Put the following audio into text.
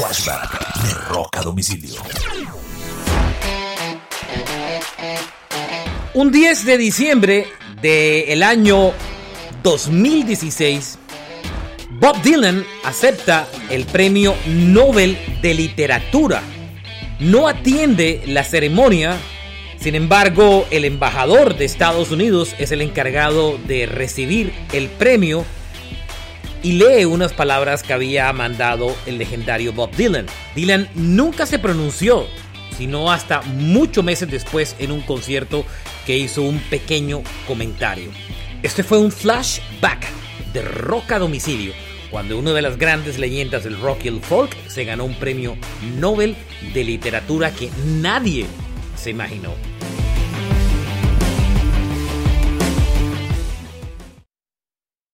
Flashback de Rock a Domicilio. Un 10 de diciembre del año 2016, Bob Dylan acepta el premio Nobel de Literatura. No atiende la ceremonia, sin embargo, el embajador de Estados Unidos es el encargado de recibir el premio y lee unas palabras que había mandado el legendario Bob Dylan. Dylan nunca se pronunció, sino hasta muchos meses después en un concierto que hizo un pequeño comentario. Este fue un flashback de rock a domicilio, cuando una de las grandes leyendas del rock y el folk se ganó un premio Nobel de literatura que nadie se imaginó.